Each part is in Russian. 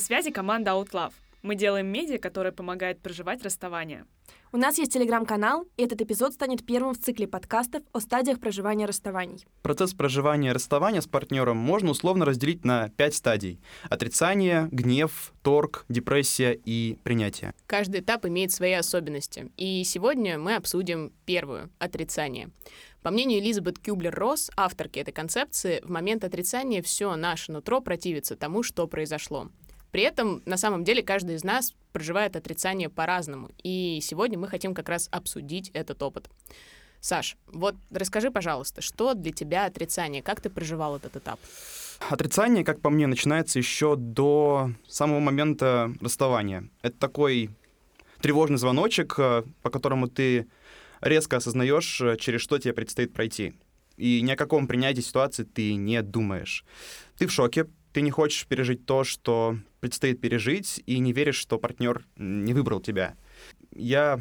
На связи команда OutLove. Мы делаем медиа, которое помогает проживать расставание. У нас есть телеграм-канал, и этот эпизод станет первым в цикле подкастов о стадиях проживания расставаний. Процесс проживания расставания с партнером можно условно разделить на пять стадий. Отрицание, гнев, торг, депрессия и принятие. Каждый этап имеет свои особенности. И сегодня мы обсудим первую — отрицание. По мнению Элизабет Кюблер-Росс, авторки этой концепции, в момент отрицания все наше нутро противится тому, что произошло. При этом, на самом деле, каждый из нас проживает отрицание по-разному. И сегодня мы хотим как раз обсудить этот опыт. Саш, вот расскажи, пожалуйста, что для тебя отрицание? Как ты проживал этот этап? Отрицание, как по мне, начинается еще до самого момента расставания. Это такой тревожный звоночек, э, по которому ты резко осознаешь, э, через что тебе предстоит пройти. И ни о каком принятии ситуации ты не думаешь. Ты в шоке, ты не хочешь пережить то, что предстоит пережить, и не веришь, что партнер не выбрал тебя. Я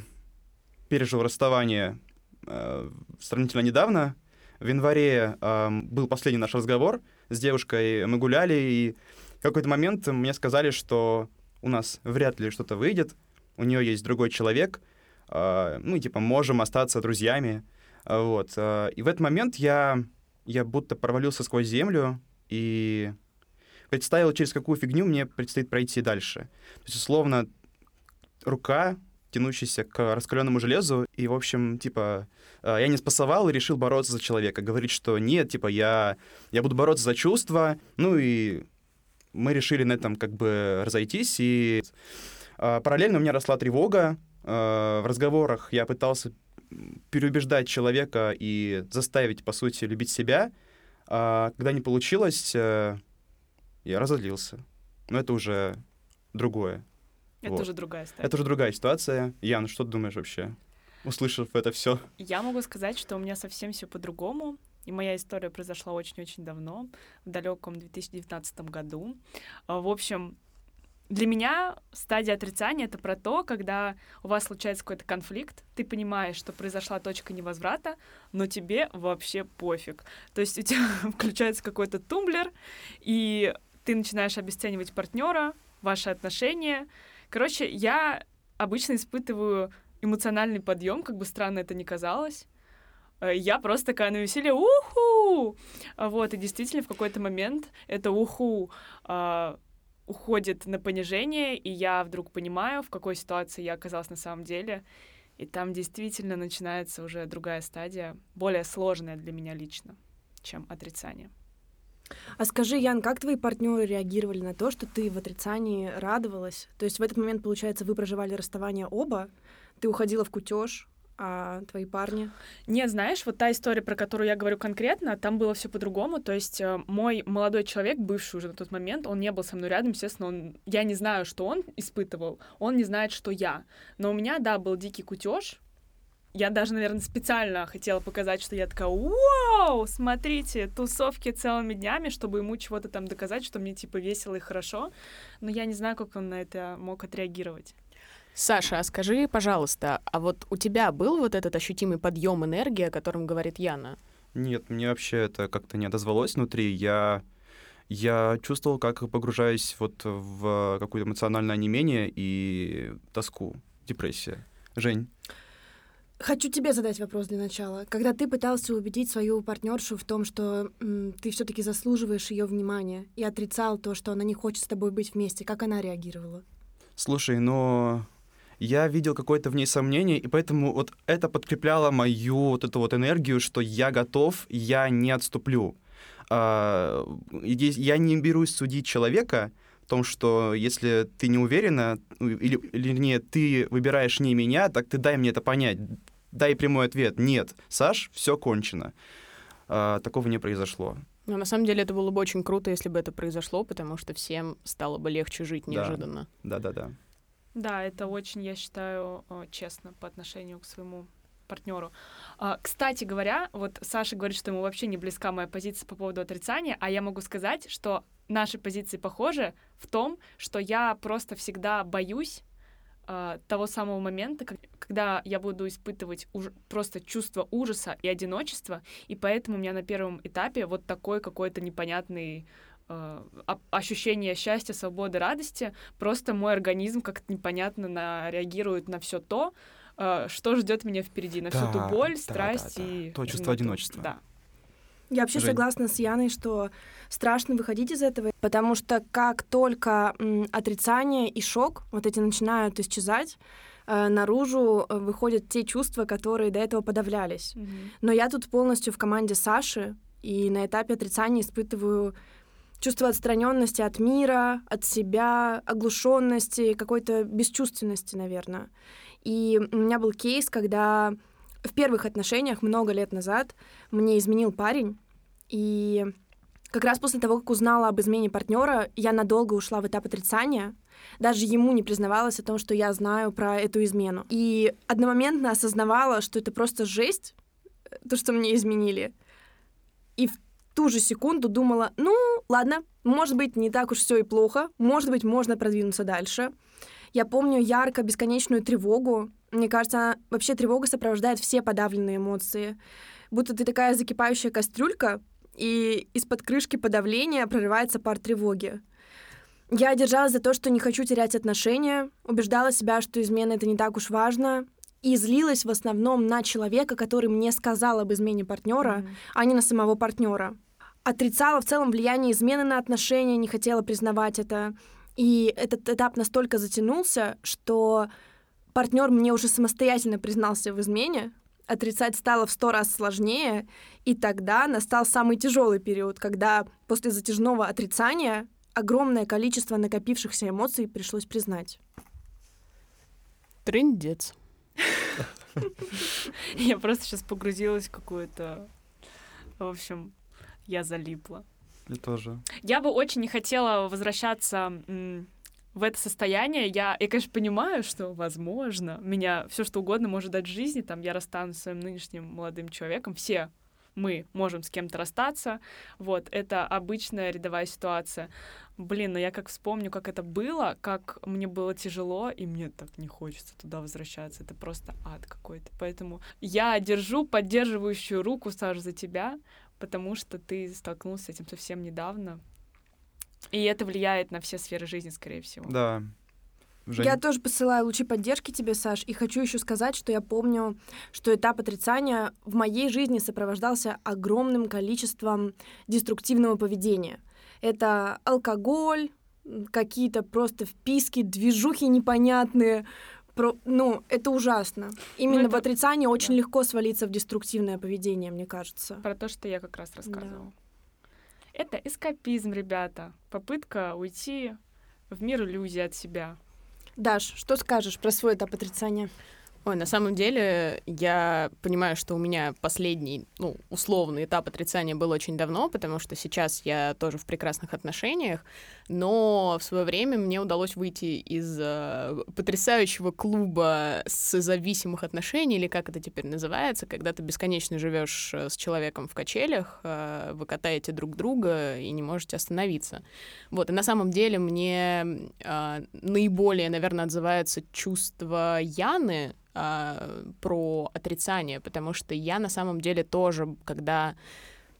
пережил расставание э, сравнительно недавно. В январе э, был последний наш разговор с девушкой, мы гуляли, и в какой-то момент мне сказали, что у нас вряд ли что-то выйдет, у нее есть другой человек, э, ну, типа, можем остаться друзьями. Вот. Э, и в этот момент я, я будто провалился сквозь землю, и представил, через какую фигню мне предстоит пройти дальше. То есть, условно, рука, тянущаяся к раскаленному железу, и, в общем, типа, э, я не спасовал и решил бороться за человека. Говорит, что нет, типа, я, я буду бороться за чувства, ну и мы решили на этом как бы разойтись, и э, параллельно у меня росла тревога, э, в разговорах я пытался переубеждать человека и заставить, по сути, любить себя, а когда не получилось, я разозлился. Но это уже другое. Это вот. уже другая ситуация. Это уже другая ситуация. Ян, что ты думаешь вообще, услышав это все? Я могу сказать, что у меня совсем все по-другому. И моя история произошла очень-очень давно, в далеком 2019 году. А, в общем, для меня стадия отрицания — это про то, когда у вас случается какой-то конфликт, ты понимаешь, что произошла точка невозврата, но тебе вообще пофиг. То есть у тебя включается какой-то тумблер, и ты начинаешь обесценивать партнера, ваши отношения. Короче, я обычно испытываю эмоциональный подъем, как бы странно это ни казалось. Э, я просто такая на веселье, уху! Вот, и действительно в какой-то момент это уху э, уходит на понижение, и я вдруг понимаю, в какой ситуации я оказалась на самом деле. И там действительно начинается уже другая стадия, более сложная для меня лично, чем отрицание. А скажи, Ян, как твои партнеры реагировали на то, что ты в отрицании радовалась? То есть в этот момент, получается, вы проживали расставание оба, ты уходила в кутеж, а твои парни? Нет, знаешь, вот та история, про которую я говорю конкретно, там было все по-другому. То есть э, мой молодой человек, бывший уже на тот момент, он не был со мной рядом, естественно, он, я не знаю, что он испытывал, он не знает, что я. Но у меня, да, был дикий кутеж, я даже, наверное, специально хотела показать, что я такая, вау, смотрите, тусовки целыми днями, чтобы ему чего-то там доказать, что мне, типа, весело и хорошо. Но я не знаю, как он на это мог отреагировать. Саша, а скажи, пожалуйста, а вот у тебя был вот этот ощутимый подъем энергии, о котором говорит Яна? Нет, мне вообще это как-то не отозвалось внутри. Я, я чувствовал, как погружаюсь вот в какое-то эмоциональное онемение и тоску, депрессия. Жень? Хочу тебе задать вопрос для начала. Когда ты пытался убедить свою партнершу в том, что м, ты все-таки заслуживаешь ее внимания, и отрицал то, что она не хочет с тобой быть вместе, как она реагировала? Слушай, но я видел какое-то в ней сомнение, и поэтому вот это подкрепляло мою вот эту вот энергию, что я готов, я не отступлю. А, я не берусь судить человека, том, что если ты не уверена, или, или не ты выбираешь не меня, так ты дай мне это понять. Дай прямой ответ. Нет, Саш, все кончено. А, такого не произошло. Но на самом деле это было бы очень круто, если бы это произошло, потому что всем стало бы легче жить неожиданно. Да, да, да. Да, это очень, я считаю, честно по отношению к своему партнеру. А, кстати говоря, вот Саша говорит, что ему вообще не близка моя позиция по поводу отрицания, а я могу сказать, что наши позиции похожи в том, что я просто всегда боюсь э, того самого момента, когда я буду испытывать уж, просто чувство ужаса и одиночества, и поэтому у меня на первом этапе вот такой какой-то непонятный э, а- ощущение счастья, свободы, радости, просто мой организм как-то непонятно на, реагирует на все то, э, что ждет меня впереди, на всю Да, ту боль, да, страсть да, да. и... То чувство одиночества. Да. Я вообще Жень. согласна с Яной, что страшно выходить из этого, потому что как только м, отрицание и шок вот эти начинают исчезать, э, наружу э, выходят те чувства, которые до этого подавлялись. Мгм. Но я тут полностью в команде Саши, и на этапе отрицания испытываю чувство отстраненности от мира, от себя, оглушенности, какой-то бесчувственности, наверное. И у меня был кейс, когда в первых отношениях много лет назад мне изменил парень, и как раз после того, как узнала об измене партнера, я надолго ушла в этап отрицания. Даже ему не признавалась о том, что я знаю про эту измену. И одномоментно осознавала, что это просто жесть, э, то, что мне изменили. И в ту же секунду думала, ну, ладно, может быть, не так уж все и плохо, может быть, можно продвинуться дальше. Я помню ярко бесконечную тревогу. Мне кажется, вообще тревога сопровождает все подавленные эмоции. Будто ты такая закипающая кастрюлька, и из-под крышки подавления прорывается пар тревоги. Я держалась за то, что не хочу терять отношения, убеждала себя, что измена — это не так уж важно, и злилась в основном на человека, который мне сказал об измене партнера, Мгм. а не на самого партнера. Отрицала в целом влияние измены на отношения, не хотела признавать это. И этот этап настолько затянулся, что партнер мне уже самостоятельно признался в измене, отрицать стало в сто раз сложнее, и тогда настал самый тяжелый период, когда после затяжного отрицания огромное количество накопившихся эмоций пришлось признать. Трындец. Я просто сейчас погрузилась в какую-то... В общем, я залипла. Я тоже. Я бы очень не хотела возвращаться в это состояние. Я, я, конечно, понимаю, что, возможно, меня все что угодно может дать жизни. Там я расстанусь с своим нынешним молодым человеком. Все мы можем с кем-то расстаться. Вот, это обычная рядовая ситуация. Блин, но я как вспомню, как это было, как мне было тяжело, и мне так не хочется туда возвращаться. Это просто ад какой-то. Поэтому я держу поддерживающую руку, Саш, за тебя, потому что ты столкнулся с этим совсем недавно. И это влияет на все сферы жизни, скорее всего. Да. Жень? Я тоже посылаю лучи поддержки тебе, Саш, и хочу еще сказать, что я помню, что этап отрицания в моей жизни сопровождался огромным количеством деструктивного поведения. Это алкоголь, какие-то просто вписки, движухи непонятные. Про... Ну, это ужасно. Именно это- в отрицании очень да. легко свалиться в деструктивное поведение, мне кажется. Про то, что я как раз рассказывала. Это эскапизм, ребята. Попытка уйти в мир иллюзий от себя. Даш, что скажешь про свой этап отрицания? Ой, на самом деле, я понимаю, что у меня последний, ну, условный этап отрицания был очень давно, потому что сейчас я тоже в прекрасных отношениях, но в свое время мне удалось выйти из э, потрясающего клуба созависимых отношений, или как это теперь называется, когда ты бесконечно живешь э, с человеком в качелях, э, вы катаете друг друга и не можете остановиться. Вот, и на самом деле мне э, наиболее, наверное, отзывается чувство Яны, а, про отрицание, потому что я на самом деле тоже, когда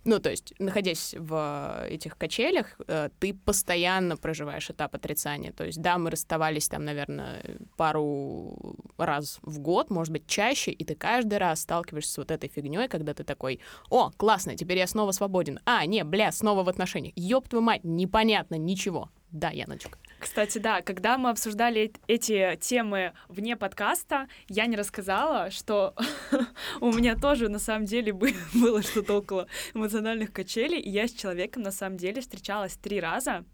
ну, то есть, находясь в этих качелях, э, ты постоянно проживаешь этап отрицания. То есть, да, мы расставались там, наверное, пару раз в год, может быть, чаще, и ты каждый раз сталкиваешься с вот этой фигней, когда ты такой, о, классно, теперь я снова свободен. А, не, бля, снова в отношениях. Ёб твою мать, непонятно, ничего. Да, Яночка. Кстати, да, когда мы обсуждали эт- эти темы вне подкаста, я не рассказала, что у меня тоже на самом деле бы- было что-то около эмоциональных качелей, и я с человеком на самом деле встречалась три раза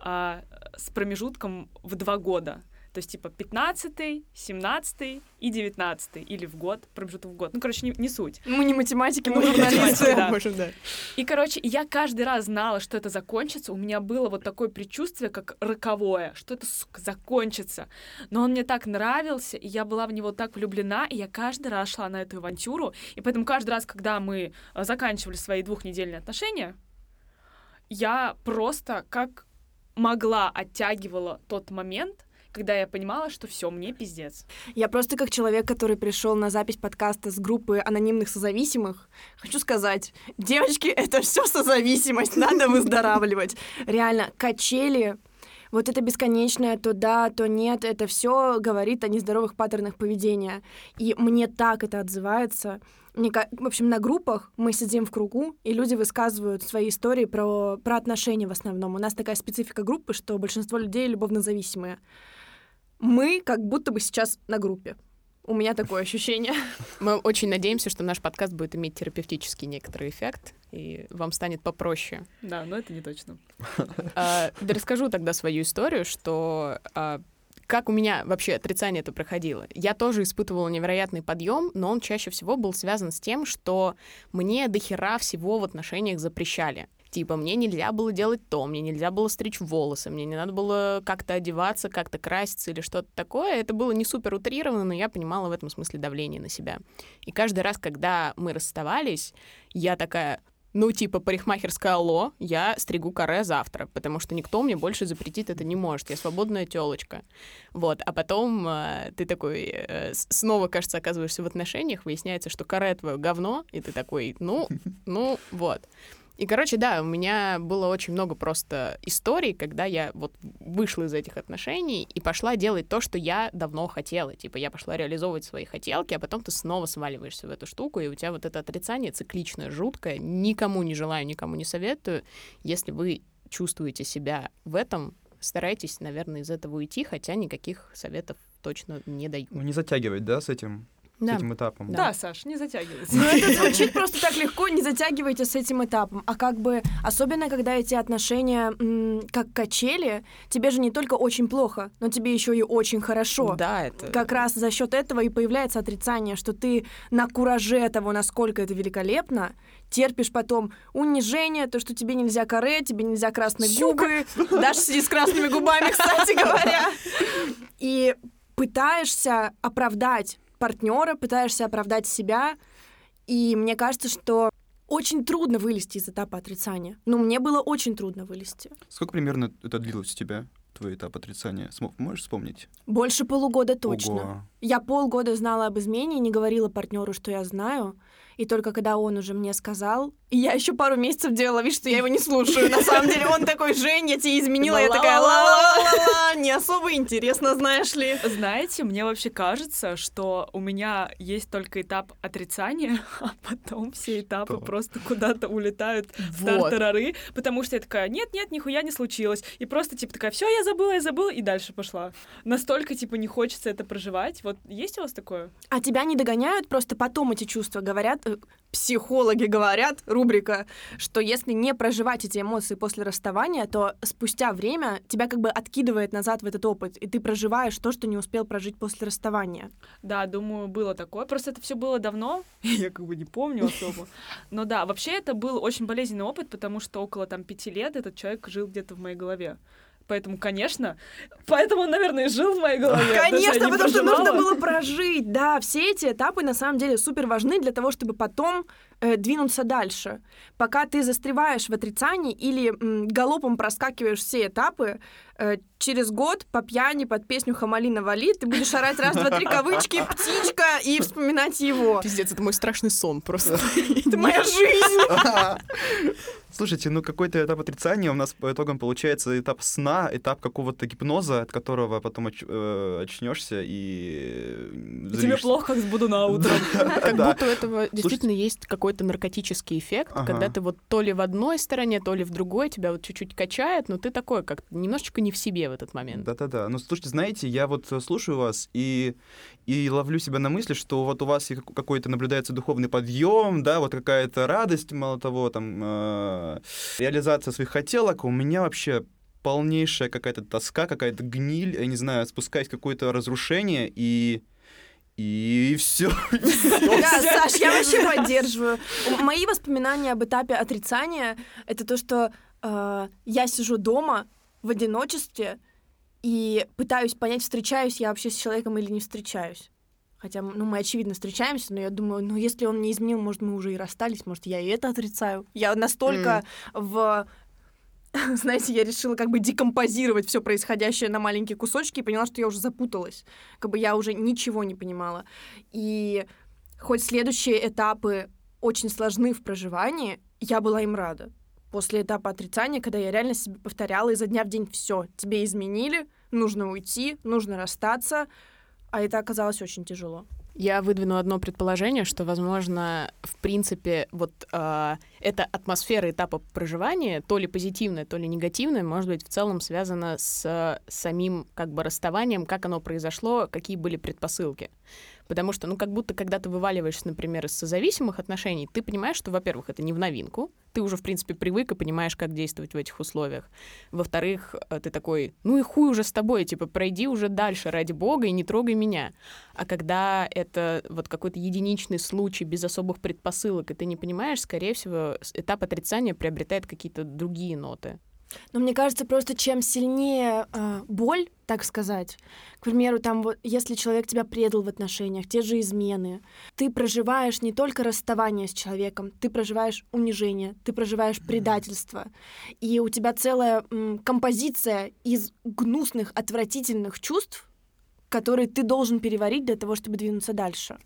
а, с промежутком в два года. То есть, типа, 15 17 и 19 или в год, промежуток в год. Ну, короче, не, не суть. Мы не математики, мы журналисты. да. да. И, короче, я каждый раз знала, что это закончится. У меня было вот такое предчувствие, как роковое, что это, сука, закончится. Но он мне так нравился, и я была в него так влюблена, и я каждый раз шла на эту авантюру. И поэтому каждый раз, когда мы э, заканчивали свои двухнедельные отношения, я просто как могла оттягивала тот момент, когда я понимала, что все, мне пиздец. Я просто как человек, который пришел на запись подкаста с группы анонимных созависимых, хочу сказать, девочки, это все созависимость, надо выздоравливать. Реально, качели, вот это бесконечное то да, то нет, это все говорит о нездоровых паттернах поведения. И мне так это отзывается. Мне, в общем, на группах мы сидим в кругу, и люди высказывают свои истории про, про отношения в основном. У нас такая специфика группы, что большинство людей любовно зависимые. Мы как будто бы сейчас на группе. У меня такое ощущение. Мы очень надеемся, что наш подкаст будет иметь терапевтический некоторый эффект, и вам станет попроще. Да, но это не точно. А, да расскажу тогда свою историю, что а, как у меня вообще отрицание это проходило? Я тоже испытывала невероятный подъем, но он чаще всего был связан с тем, что мне дохера всего в отношениях запрещали. Типа, мне нельзя было делать то, мне нельзя было стричь волосы, мне не надо было как-то одеваться, как-то краситься или что-то такое. Это было не супер утрировано, но я понимала в этом смысле давление на себя. И каждый раз, когда мы расставались, я такая, ну, типа, парикмахерская алло, я стригу каре завтра, потому что никто мне больше запретить это не может. Я свободная телочка. Вот, а потом э, ты такой э, снова, кажется, оказываешься в отношениях, выясняется, что каре твое говно, и ты такой, ну, ну, вот. И, короче, да, у меня было очень много просто историй, когда я вот вышла из этих отношений и пошла делать то, что я давно хотела. Типа, я пошла реализовывать свои хотелки, а потом ты снова сваливаешься в эту штуку, и у тебя вот это отрицание цикличное, жуткое. Никому не желаю, никому не советую. Если вы чувствуете себя в этом, старайтесь, наверное, из этого уйти, хотя никаких советов точно не даю. Ну, не затягивать, да, с этим? Да. с этим этапом. Да, Саш, не затягивайся. Ну, это звучит просто так легко, не затягивайте с этим этапом. А как бы, особенно когда эти отношения м, как качели, тебе же не только очень плохо, но тебе еще и очень хорошо. Да, это... Как раз за счет этого и появляется отрицание, что ты на кураже того, насколько это великолепно, терпишь потом унижение, то, что тебе нельзя каре, тебе нельзя красные губы, даже сиди с красными губами, кстати говоря. И пытаешься оправдать партнера, пытаешься оправдать себя. И мне кажется, что очень трудно вылезти из этапа отрицания. Но мне было очень трудно вылезти. Сколько примерно это длилось у тебя, твой этап отрицания? Смо- можешь вспомнить? Больше полугода точно. Ого. Я полгода знала об измене и не говорила партнеру, что я знаю. И только когда он уже мне сказал, и я еще пару месяцев делала вид, что я его не слушаю. На самом деле он такой, Жень, я тебе изменила. Я такая, ла-ла-ла-ла-ла, не особо интересно, знаешь ли. Знаете, мне вообще кажется, что у меня есть только этап отрицания, а потом все этапы просто куда-то улетают в тартарары, потому что я такая, нет-нет, нихуя не случилось. И просто, типа, такая, все, я забыла, я забыла, и дальше пошла. Настолько, типа, не хочется это проживать. Вот есть у вас такое? А тебя не догоняют, просто потом эти чувства говорят, э, психологи говорят, рубрика, что если не проживать эти эмоции после расставания, то спустя время тебя как бы откидывает назад в этот опыт, и ты проживаешь то, что не успел прожить после расставания. Да, думаю, было такое. Просто это все было давно, я как бы не помню особо. Но да, вообще это был очень болезненный опыт, потому что около там пяти лет этот человек жил где-то в моей голове. Поэтому, конечно, поэтому он, наверное, и жил в моей голове. Конечно, не потому что нужно было прожить. Да, все эти этапы на самом деле супер важны для того, чтобы потом э, двинуться дальше. Пока ты застреваешь в отрицании или м, галопом проскакиваешь все этапы, э, через год по пьяни под песню «Хамали навали» ты будешь орать раз, два, три кавычки, птичка и вспоминать его. Пиздец, это мой страшный сон просто. Это моя жизнь. Слушайте, ну какой-то этап отрицания у нас по итогам получается этап сна, этап какого-то гипноза, от которого потом оч- э, очнешься и... И Тебе плохо, как буду на утро. Как будто у этого действительно есть какой-то наркотический эффект, Ага. когда ты вот то ли в одной стороне, то ли в другой, тебя вот чуть-чуть качает, но ты такой, как немножечко не в себе в этот момент. Да-да-да. Ну, слушайте, знаете, я вот э, слушаю вас и, и ловлю себя на мысли, что вот у вас какой-то наблюдается духовный подъем, да, вот какая-то радость, мало того, там, э, реализация своих хотелок. У меня вообще полнейшая какая-то тоска, какая-то гниль, я не знаю, спускаясь в какое-то разрушение, и... И все. Да, Саш, я вообще поддерживаю. Мои воспоминания об этапе отрицания — это то, что э, я сижу дома в одиночестве и пытаюсь понять, встречаюсь я вообще с человеком или не встречаюсь. Хотя, ну, мы, очевидно, встречаемся, но я думаю, ну, если он не изменил, может, мы уже и расстались, может, я и это отрицаю. Я настолько в знаете, я решила как бы декомпозировать все происходящее на маленькие кусочки и поняла, что я уже запуталась. Как бы я уже ничего не понимала. И хоть следующие этапы очень сложны в проживании, я была им рада. После этапа отрицания, когда я реально себе повторяла изо дня в день все, тебе изменили, нужно уйти, нужно расстаться, а это оказалось очень тяжело. Я выдвину одно предположение, что, возможно, в принципе, вот э, эта атмосфера этапа проживания, то ли позитивная, то ли негативная, может быть, в целом связана с самим как бы расставанием, как оно произошло, какие были предпосылки. Потому что, ну, как будто, когда ты вываливаешься, например, из созависимых отношений, ты понимаешь, что, во-первых, это не в новинку, ты уже, в принципе, привык и понимаешь, как действовать в этих условиях. Во-вторых, э, ты такой, ну и хуй уже с тобой, типа, пройди уже дальше, ради бога, и не трогай меня. А когда это вот какой-то единичный случай без особых предпосылок, и ты не понимаешь, скорее всего, этап отрицания приобретает какие-то другие ноты. Но мне кажется, просто чем сильнее э, боль, так сказать, к примеру, там вот, если человек тебя предал в отношениях, те же измены, ты проживаешь не только расставание с человеком, ты проживаешь унижение, ты проживаешь предательство, и у тебя целая м, композиция из гнусных, отвратительных чувств, которые ты должен переварить для того, чтобы двинуться дальше.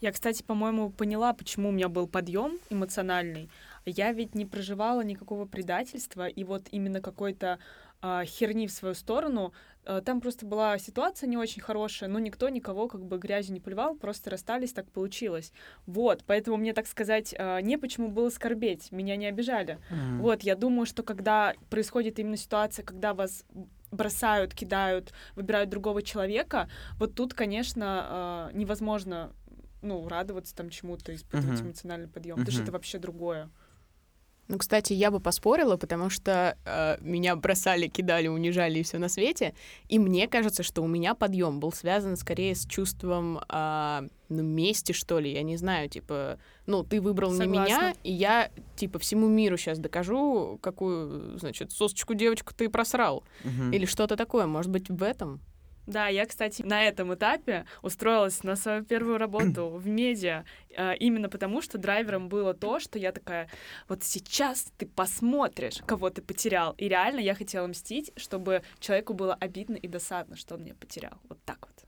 Я, кстати, по-моему, поняла, почему у меня был подъем эмоциональный. Я ведь не проживала никакого предательства, и вот именно какой-то э, херни в свою сторону. Э, там просто была ситуация не очень хорошая, но никто никого как бы грязью не поливал, просто расстались, так получилось. Вот, поэтому мне, так сказать, э, не почему было скорбеть, меня не обижали. Mm-hmm. Вот, я думаю, что когда происходит именно ситуация, когда вас бросают, кидают, выбирают другого человека, вот тут, конечно, э, невозможно ну, радоваться там чему-то, испытывать uh-huh. эмоциональный подъем. Uh-huh. Даже это вообще другое. Ну, кстати, я бы поспорила, потому что э, меня бросали, кидали, унижали и все на свете. И мне кажется, что у меня подъем был связан скорее с чувством э, ну, мести, что ли. Я не знаю, типа, ну, ты выбрал Согласна. не меня, и я, типа, всему миру сейчас докажу, какую, значит, сосочку девочку ты просрал. Угу. Или что-то такое. Может быть, в этом? Да, я, кстати, на этом этапе устроилась на свою первую работу в медиа, э, именно потому, что драйвером было то, что я такая, вот сейчас ты посмотришь, кого ты потерял. И реально я хотела мстить, чтобы человеку было обидно и досадно, что он меня потерял. Вот так вот.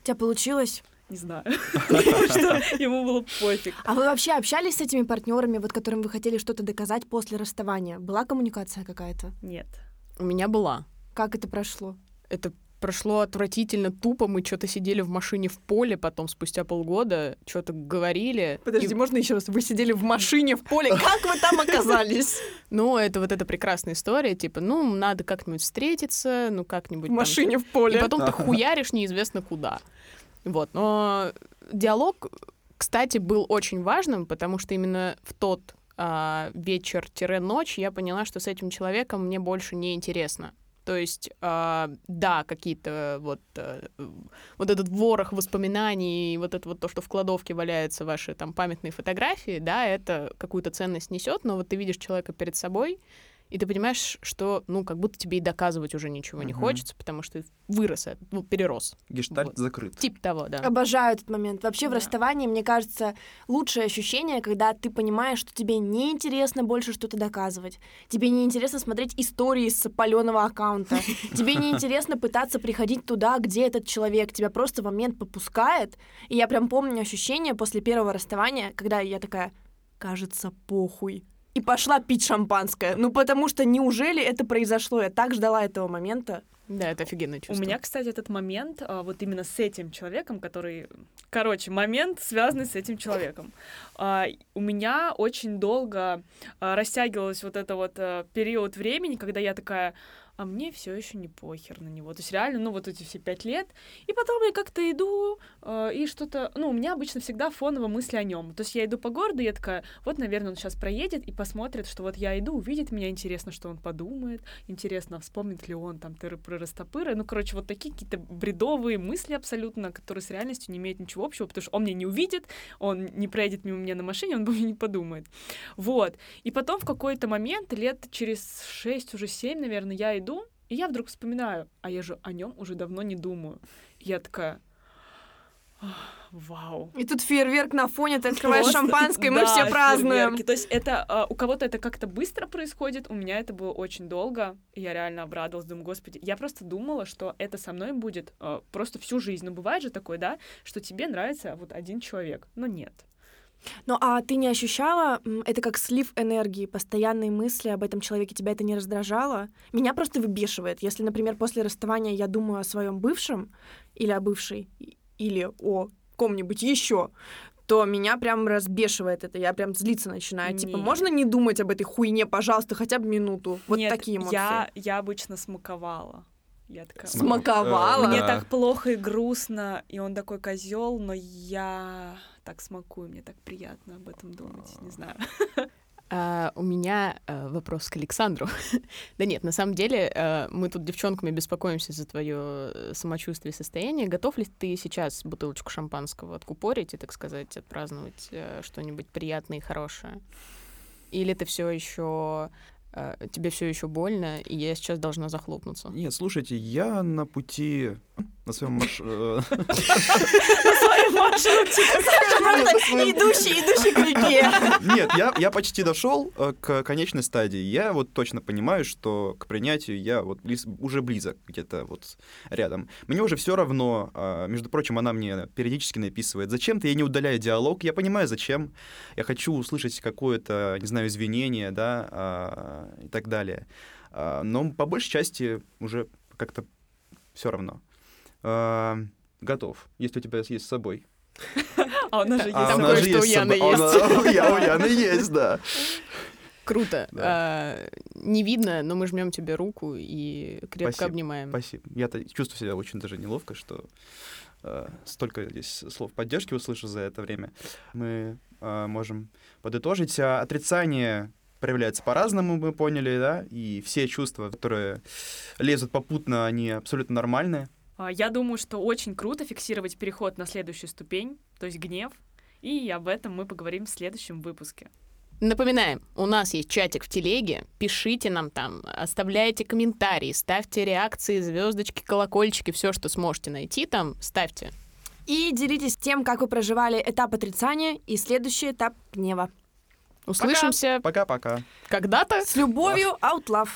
У тебя получилось? Не знаю. что ему было пофиг. А вы вообще общались с этими партнерами, вот которым вы хотели что-то доказать после расставания? Была коммуникация какая-то? Нет. У меня была. Как это прошло? Это прошло отвратительно тупо. Мы что-то сидели в машине в поле, потом спустя полгода что-то говорили. Подожди, и... можно еще раз? Вы сидели в машине в поле, как вы там оказались? Ну, это вот эта прекрасная история, типа, ну, надо как-нибудь встретиться, ну, как-нибудь... В машине в поле. И потом ты хуяришь неизвестно куда. Вот, но диалог, кстати, был очень важным, потому что именно в тот а, вечер-ночь я поняла, что с этим человеком мне больше не интересно. То есть, э, да, какие-то вот, э, вот этот ворох воспоминаний, вот это вот то, что в кладовке валяются ваши там памятные фотографии, да, это какую-то ценность несет, но вот ты видишь человека перед собой, и ты понимаешь, что, ну, как будто тебе и доказывать уже ничего не хочется, потому что вырос, ну, перерос. Гештальт вот. закрыт. Тип того, да. Обожаю этот момент. Вообще да. в расставании, мне кажется, лучшее ощущение, когда ты понимаешь, что тебе не интересно больше что-то доказывать. Тебе не интересно смотреть истории с паленого аккаунта. Тебе не интересно пытаться приходить туда, где этот человек. Тебя просто в момент попускает. И я прям помню ощущение после первого расставания, когда я такая, кажется, похуй и пошла пить шампанское. Ну, потому что неужели это произошло? Я так ждала этого момента. Да, это офигенное чувство. У меня, кстати, этот момент а, вот именно с этим человеком, который... Короче, момент, связанный с этим человеком. А, у меня очень долго а, растягивалось вот это вот период времени, когда я такая а мне все еще не похер на него. То есть реально, ну, вот эти все пять лет. И потом я как-то иду, э, и что-то... Ну, у меня обычно всегда фоново мысли о нем. То есть я иду по городу, и я такая, вот, наверное, он сейчас проедет и посмотрит, что вот я иду, увидит меня, интересно, что он подумает, интересно, вспомнит ли он там тыры-пры-растопыры. Ну, короче, вот такие какие-то бредовые мысли абсолютно, которые с реальностью не имеют ничего общего, потому что он меня не увидит, он не проедет мимо меня на машине, он обо мне не подумает. Вот. И потом в какой-то момент, лет через шесть, уже семь, наверное, я иду и я вдруг вспоминаю, а я же о нем уже давно не думаю. Я такая, Вау. И тут фейерверк на фоне, ты открываешь Просто- шампанское, и мы да, все празднуем. фейерверки. То есть это а, у кого-то это как-то быстро происходит, у меня это было очень долго, и я реально обрадовалась, думаю, господи, я просто думала, что это со мной будет а, просто всю жизнь. Ну, бывает же такое, да, что тебе нравится вот один человек, но нет. Ну а ты не ощущала это как слив энергии, постоянные мысли об этом человеке, тебя это не раздражало? Меня просто выбешивает. Если, например, после расставания я думаю о своем бывшем или о бывшей, или о ком-нибудь еще, то меня прям разбешивает это. Я прям злиться начинаю. Типа, Нет. можно не думать об этой хуйне, пожалуйста, хотя бы минуту? Вот Нет, такие эмоции. Я, я обычно смаковала. Я такая... Смак- Смаковала? Э, Мне да. так плохо и грустно, и он такой козел, но я так смакую, мне так приятно об этом думать, не знаю. А, у меня э, вопрос к Александру. да нет, на самом деле э, мы тут девчонками беспокоимся за твое самочувствие и состояние. Готов ли ты сейчас бутылочку шампанского откупорить и, так сказать, отпраздновать э, что-нибудь приятное и хорошее? Или ты все еще тебе все еще больно, и я сейчас должна захлопнуться? Нет, слушайте, я на пути, на своем марш... э, Идущий, идущий к реке. Нет, я, я почти дошел э, к конечной стадии. Я вот точно понимаю, что к принятию я вот близ- уже близок, где-то вот рядом. Мне уже все равно. а, Между прочим, она мне периодически написывает. Зачем-то я не удаляю диалог. Я понимаю, зачем. Я хочу услышать какое-то, не знаю, извинение, да, а, и так далее. А, Но по большей части уже как-то все равно. А, Готов, если у тебя есть с собой. А у нас же есть... А Там у нас же кое-что у Яны есть. А у нас- я- У Яны есть, да. Круто. Да. А, не видно, но мы жмем тебе руку и крепко Спасибо. обнимаем. Спасибо. Я-то чувствую себя очень даже неловко, что э, столько здесь слов поддержки услышу за это время. Мы э, можем подытожить. А отрицание проявляется по-разному, мы поняли, да, и все чувства, которые лезут попутно, они абсолютно нормальные. А, Я думаю, что очень круто фиксировать переход на следующую ступень, то есть гнев, и об этом мы поговорим в следующем выпуске. Напоминаем, у нас есть чатик в телеге, пишите нам там, оставляйте комментарии, ставьте реакции, звездочки, колокольчики, все, что сможете найти там, ставьте. И делитесь тем, как вы проживали этап отрицания и следующий этап гнева. Услышимся Пока-пока. когда-то. С любовью, out love.